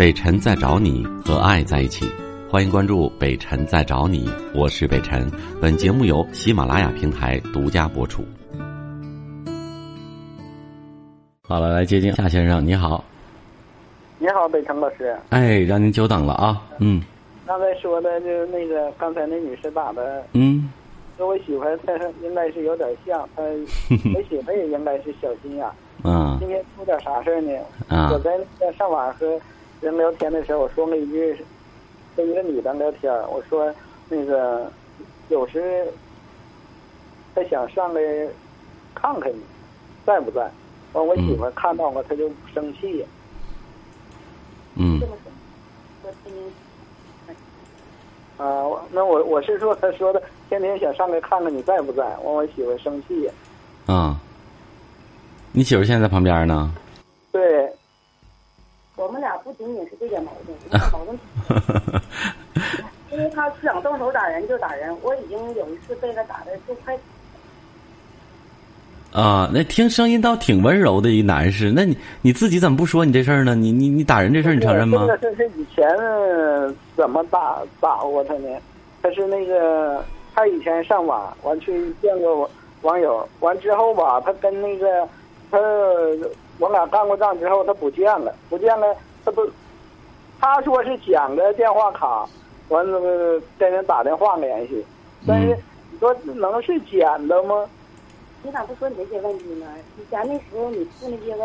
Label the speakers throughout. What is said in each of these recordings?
Speaker 1: 北辰在找你和爱在一起，欢迎关注北辰在找你，我是北辰。本节目由喜马拉雅平台独家播出。好了，来接听夏先生，你好。
Speaker 2: 你好，北辰老师。
Speaker 1: 哎，让您久等了啊。嗯。
Speaker 2: 刚才说的就是那个刚才那女士打的。
Speaker 1: 嗯。
Speaker 2: 跟我媳妇她应该是有点像，她我媳妇也应该是小心眼。
Speaker 1: 嗯。
Speaker 2: 今天出点啥事儿呢？
Speaker 1: 啊。
Speaker 2: 我在上网和人聊天的时候，我说了一句，跟一个女的聊天，我说那个有时她想上来看看你，在不在？完，我媳妇看到了，她就生气。
Speaker 1: 嗯。
Speaker 2: 啊，那我我是说，他说的天天想上来看看你在不在，完我媳妇生气。
Speaker 1: 啊，你媳妇现在在旁边呢？
Speaker 2: 对。
Speaker 3: 仅仅是这点矛盾，矛盾。因为他想动手打人就打人，我已经有一次被他打的就快。
Speaker 1: 啊，那听声音倒挺温柔的一男士，那你你自己怎么不说你这事儿呢？你你你打人这事儿你承认吗？
Speaker 2: 这是以前怎么打打过他呢？他是那个他以前上网完去见过网友，完之后吧，他跟那个他我俩干过仗之后，他不见了，不见了，他说是捡个电话卡，完了跟人打电话联系，但是你说能是捡的吗？
Speaker 3: 你咋不说你这些问题呢？以前那时候你处那些个，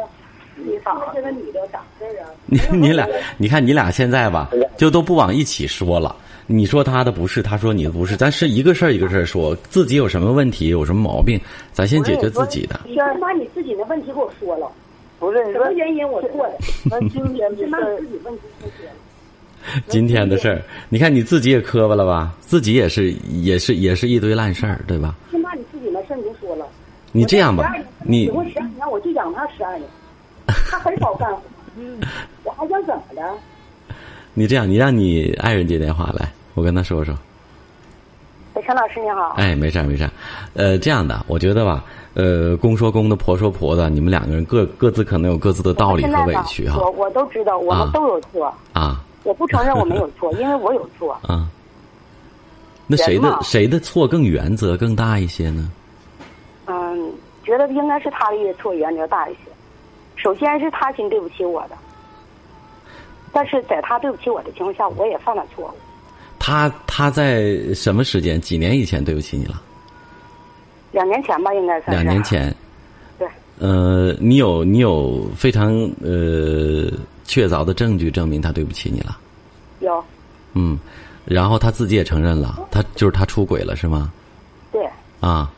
Speaker 3: 你处那些个女的咋回事啊？你
Speaker 1: 你俩，你看你俩现在吧，就都不往一起说了。你说他的不是，他说你的不是，咱是一个事儿一个事儿说，自己有什么问题，有什么毛病，咱先解决自己的。
Speaker 3: 你先把你自己的问题给我说了。
Speaker 2: 不是
Speaker 3: 什么原因我错的？
Speaker 2: 那今天
Speaker 3: 先把你自己问题先说。
Speaker 1: 今天的事儿，你看你自己也磕巴了吧？自己也是也是也是一堆烂事儿，对吧？
Speaker 3: 先把你自己的事儿就说了。
Speaker 1: 你这样吧，你
Speaker 3: 我十二年我就养他十二年，他很少干活，我还想怎么的？
Speaker 1: 你这样，你让你爱人接电话来，我跟他说说。
Speaker 3: 北辰老师你好。
Speaker 1: 哎，没事没事，呃，这样的，我觉得吧，呃，公说公的，婆说婆的，你们两个人各各自可能有各自的道理和委屈哈。
Speaker 3: 我我都知道，我们都有错
Speaker 1: 啊。
Speaker 3: 我不承认我没有错，因为我有错
Speaker 1: 啊。那谁的谁的错更原则更大一些呢？
Speaker 3: 嗯，觉得应该是他的错原则大一些。首先是他先对不起我的，但是在他对不起我的情况下，我也犯了错误。
Speaker 1: 他他在什么时间？几年以前对不起你了？
Speaker 3: 两年前吧，应该
Speaker 1: 是。两年前。
Speaker 3: 对。
Speaker 1: 呃，你有你有非常呃确凿的证据证明他对不起你了？
Speaker 3: 有。
Speaker 1: 嗯，然后他自己也承认了，他就是他出轨了，是吗？
Speaker 3: 对。
Speaker 1: 啊。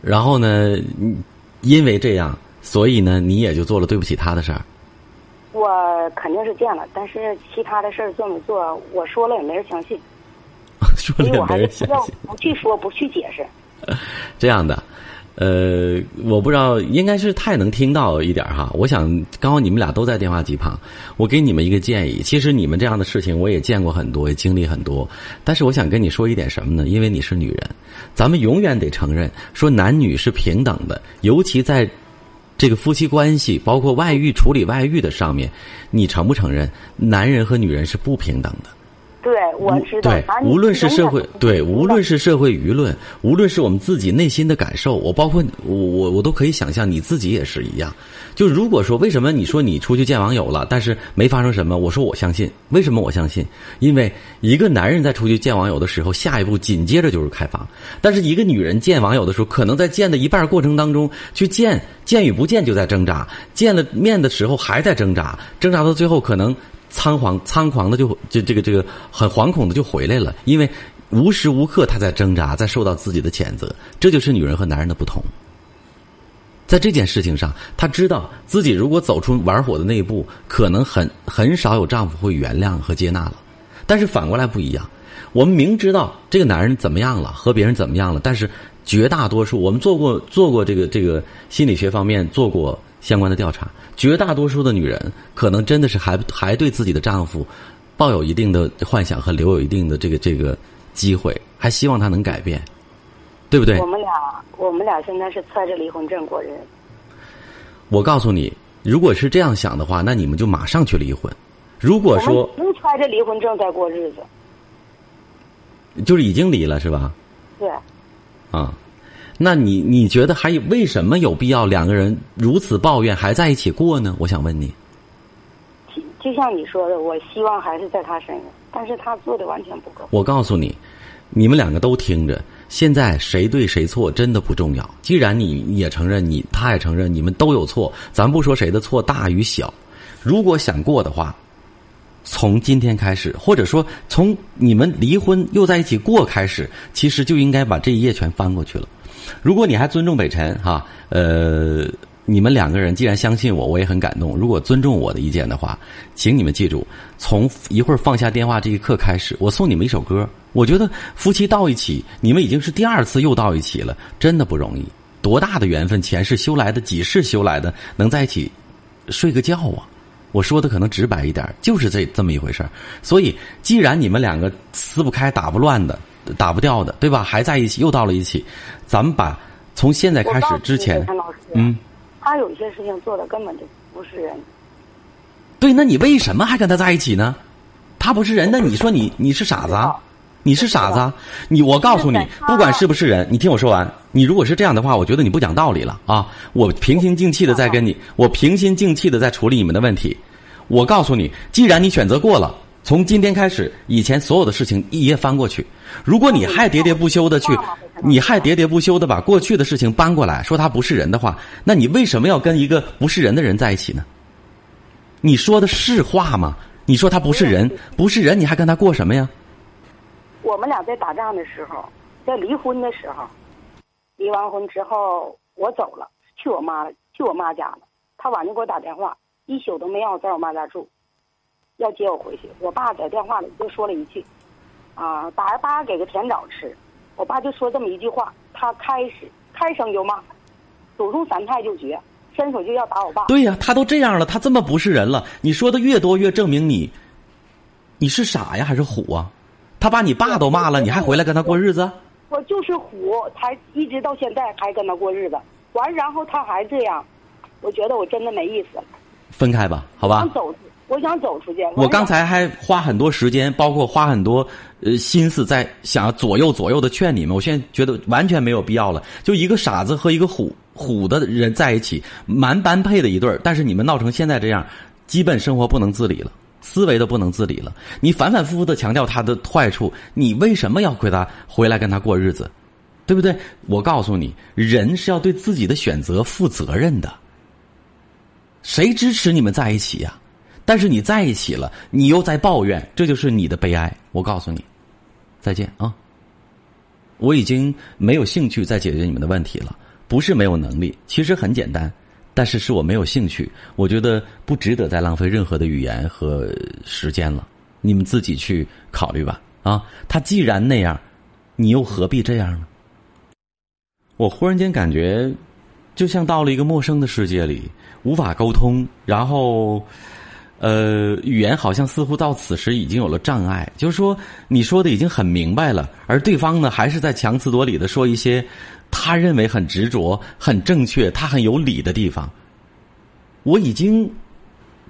Speaker 1: 然后呢？因为这样，所以呢，你也就做了对不起他的事儿。
Speaker 3: 我肯定是见了，但是其他的事儿做没做，我说了也没人相信。
Speaker 1: 说了也没人相信。
Speaker 3: 不去说，不去解释。
Speaker 1: 这样的，呃，我不知道，应该是太能听到一点哈。我想，刚好你们俩都在电话机旁，我给你们一个建议。其实你们这样的事情我也见过很多，也经历很多。但是我想跟你说一点什么呢？因为你是女人，咱们永远得承认，说男女是平等的，尤其在这个夫妻关系，包括外遇处理外遇的上面，你承不承认，男人和女人是不平等的？
Speaker 3: 对，我知道。
Speaker 1: 对，无论是社会，对，无论是社会舆论，无论是我们自己内心的感受，我包括我我我都可以想象，你自己也是一样。就如果说为什么你说你出去见网友了，但是没发生什么，我说我相信。为什么我相信？因为一个男人在出去见网友的时候，下一步紧接着就是开房；但是一个女人见网友的时候，可能在见的一半过程当中去见，见与不见就在挣扎，见了面的时候还在挣扎，挣扎到最后可能。仓皇仓皇的就就这个这个很惶恐的就回来了，因为无时无刻他在挣扎，在受到自己的谴责。这就是女人和男人的不同。在这件事情上，她知道自己如果走出玩火的那一步，可能很很少有丈夫会原谅和接纳了。但是反过来不一样，我们明知道这个男人怎么样了，和别人怎么样了，但是绝大多数我们做过做过这个这个心理学方面做过。相关的调查，绝大多数的女人可能真的是还还对自己的丈夫抱有一定的幻想和留有一定的这个这个机会，还希望他能改变，对不对？
Speaker 3: 我们俩我们俩现在是揣着离婚证过日子。
Speaker 1: 我告诉你，如果是这样想的话，那你们就马上去离婚。如果说
Speaker 3: 我们揣着离婚证在过日子，
Speaker 1: 就是已经离了是吧？
Speaker 3: 对，
Speaker 1: 啊，那你你觉得还有为什么有必要两个人如此抱怨还在一起过呢？我想问你。
Speaker 3: 就就像你说的，我希望还是在他身上，但是他做的完全不够。
Speaker 1: 我告诉你，你们两个都听着，现在谁对谁错真的不重要。既然你也承认，你他也承认，你们都有错，咱不说谁的错大与小。如果想过的话，从今天开始，或者说从你们离婚又在一起过开始，其实就应该把这一页全翻过去了。如果你还尊重北辰哈，呃，你们两个人既然相信我，我也很感动。如果尊重我的意见的话，请你们记住，从一会儿放下电话这一刻开始，我送你们一首歌。我觉得夫妻到一起，你们已经是第二次又到一起了，真的不容易。多大的缘分，前世修来的，几世修来的，能在一起睡个觉啊！我说的可能直白一点，就是这这么一回事。所以，既然你们两个撕不开、打不乱的、打不掉的，对吧？还在一起，又到了一起，咱们把从现在开始之前，嗯，
Speaker 3: 他有一些事情做的根本就不是人。
Speaker 1: 对，那你为什么还跟他在一起呢？他不是人，那你说你你是傻子啊？你是傻子啊？你我告诉你，不管是不是人，你听我说完。你如果是这样的话，我觉得你不讲道理了啊！我平心静气的在跟你，我平心静气的在处理你们的问题。我告诉你，既然你选择过了，从今天开始，以前所有的事情一页翻过去。如果你还喋喋不休的去，你还喋喋不休的把过去的事情搬过来，说他不是人的话，那你为什么要跟一个不是人的人在一起呢？你说的是话吗？你说他不是人，不是人，你还跟他过什么呀？
Speaker 3: 我们俩在打仗的时候，在离婚的时候，离完婚之后，我走了，去我妈去我妈家了。他晚上给我打电话，一宿都没让我在我妈家住，要接我回去。我爸在电话里就说了一句：“啊，打着巴给个甜枣吃。”我爸就说这么一句话，他开始开声就骂，祖宗三太就绝，伸手就要打我爸。
Speaker 1: 对呀，他都这样了，他这么不是人了。你说的越多，越证明你，你是傻呀还是虎啊？他把你爸都骂了，你还回来跟他过日子？
Speaker 3: 我就是虎，才一直到现在还跟他过日子。完，然后他还这样，我觉得我真的没意思了。
Speaker 1: 分开吧，好吧。
Speaker 3: 走，我想走出去。
Speaker 1: 我刚才还花很多时间，包括花很多呃心思，在想要左右左右的劝你们。我现在觉得完全没有必要了。就一个傻子和一个虎虎的人在一起，蛮般配的一对儿。但是你们闹成现在这样，基本生活不能自理了。思维都不能自理了，你反反复复的强调他的坏处，你为什么要回他回来跟他过日子，对不对？我告诉你，人是要对自己的选择负责任的。谁支持你们在一起呀？但是你在一起了，你又在抱怨，这就是你的悲哀。我告诉你，再见啊！我已经没有兴趣再解决你们的问题了，不是没有能力，其实很简单。但是是我没有兴趣，我觉得不值得再浪费任何的语言和时间了。你们自己去考虑吧。啊，他既然那样，你又何必这样呢？我忽然间感觉，就像到了一个陌生的世界里，无法沟通，然后，呃，语言好像似乎到此时已经有了障碍。就是说，你说的已经很明白了，而对方呢，还是在强词夺理的说一些。他认为很执着、很正确、他很有理的地方，我已经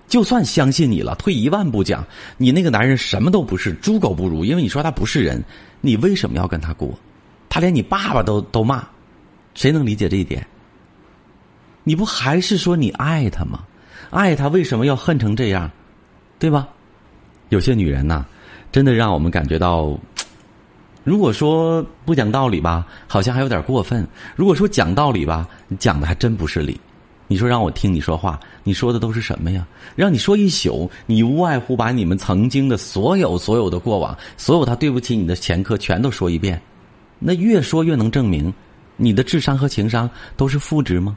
Speaker 1: 就算相信你了。退一万步讲，你那个男人什么都不是，猪狗不如。因为你说他不是人，你为什么要跟他过？他连你爸爸都都骂，谁能理解这一点？你不还是说你爱他吗？爱他为什么要恨成这样？对吧？有些女人呐，真的让我们感觉到。如果说不讲道理吧，好像还有点过分；如果说讲道理吧，讲的还真不是理。你说让我听你说话，你说的都是什么呀？让你说一宿，你无外乎把你们曾经的所有、所有的过往，所有他对不起你的前科，全都说一遍。那越说越能证明，你的智商和情商都是负值吗？